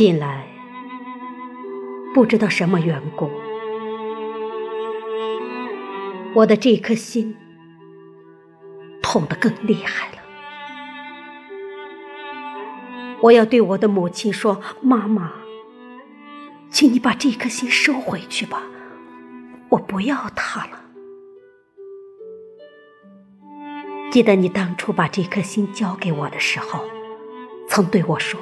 近来，不知道什么缘故，我的这颗心痛得更厉害了。我要对我的母亲说：“妈妈，请你把这颗心收回去吧，我不要它了。”记得你当初把这颗心交给我的时候，曾对我说：“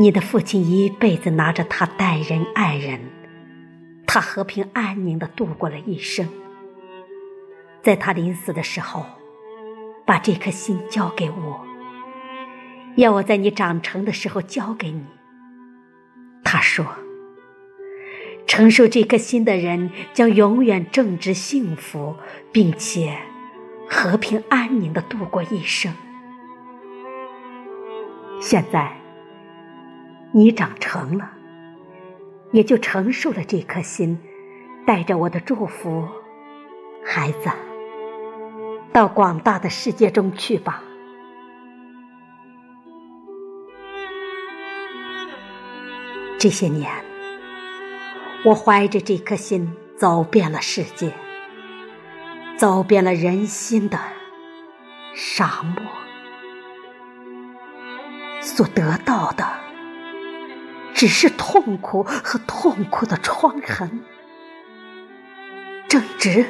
你的父亲一辈子拿着它待人爱人，他和平安宁的度过了一生。在他临死的时候，把这颗心交给我，要我在你长成的时候交给你。他说，承受这颗心的人将永远正直幸福，并且。”和平安宁的度过一生。现在，你长成了，也就承受了这颗心，带着我的祝福，孩子，到广大的世界中去吧。这些年，我怀着这颗心走遍了世界。走遍了人心的沙漠，所得到的只是痛苦和痛苦的创痕。正直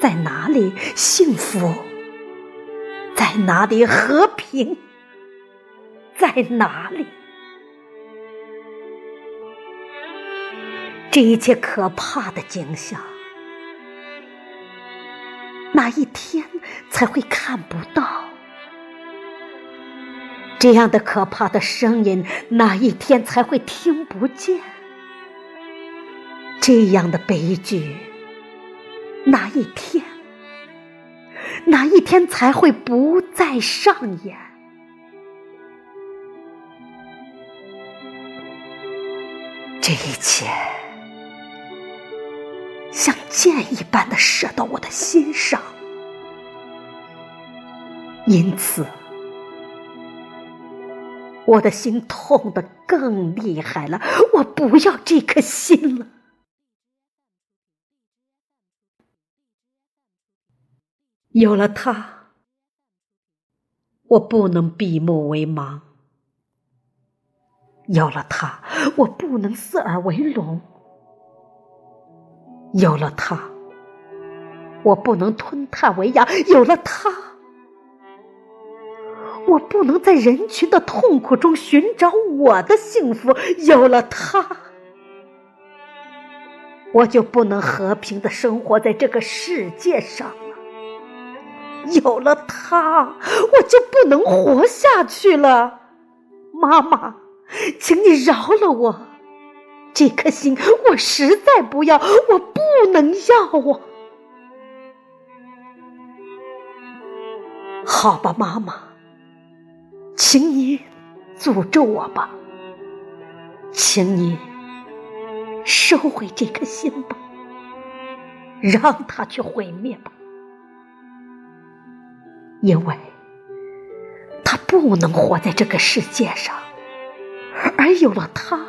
在哪里？幸福在哪里？和平在哪里？这一切可怕的景象。哪一天才会看不到这样的可怕的声音？哪一天才会听不见这样的悲剧？哪一天？哪一天才会不再上演？这一切。像箭一般的射到我的心上，因此我的心痛得更厉害了。我不要这颗心了，有了它，我不能闭目为盲；有了它，我不能视而为聋。有了它，我不能吞炭为哑；有了它，我不能在人群的痛苦中寻找我的幸福；有了他，我就不能和平的生活在这个世界上了；有了他，我就不能活下去了。妈妈，请你饶了我。这颗心，我实在不要，我不能要啊！好吧，妈妈，请你诅咒我吧，请你收回这颗心吧，让它去毁灭吧，因为它不能活在这个世界上，而有了它。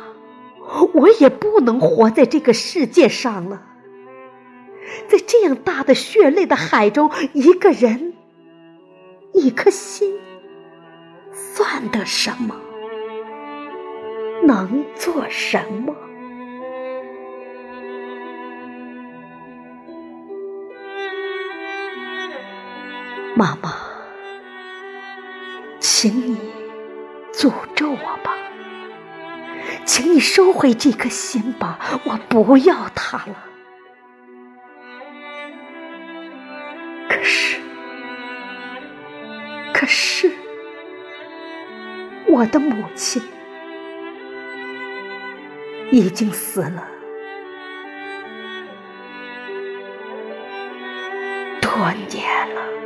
我也不能活在这个世界上了，在这样大的血泪的海中，一个人，一颗心，算得什么？能做什么？妈妈，请你诅咒我吧。请你收回这颗心吧，我不要它了。可是，可是，我的母亲已经死了多年了。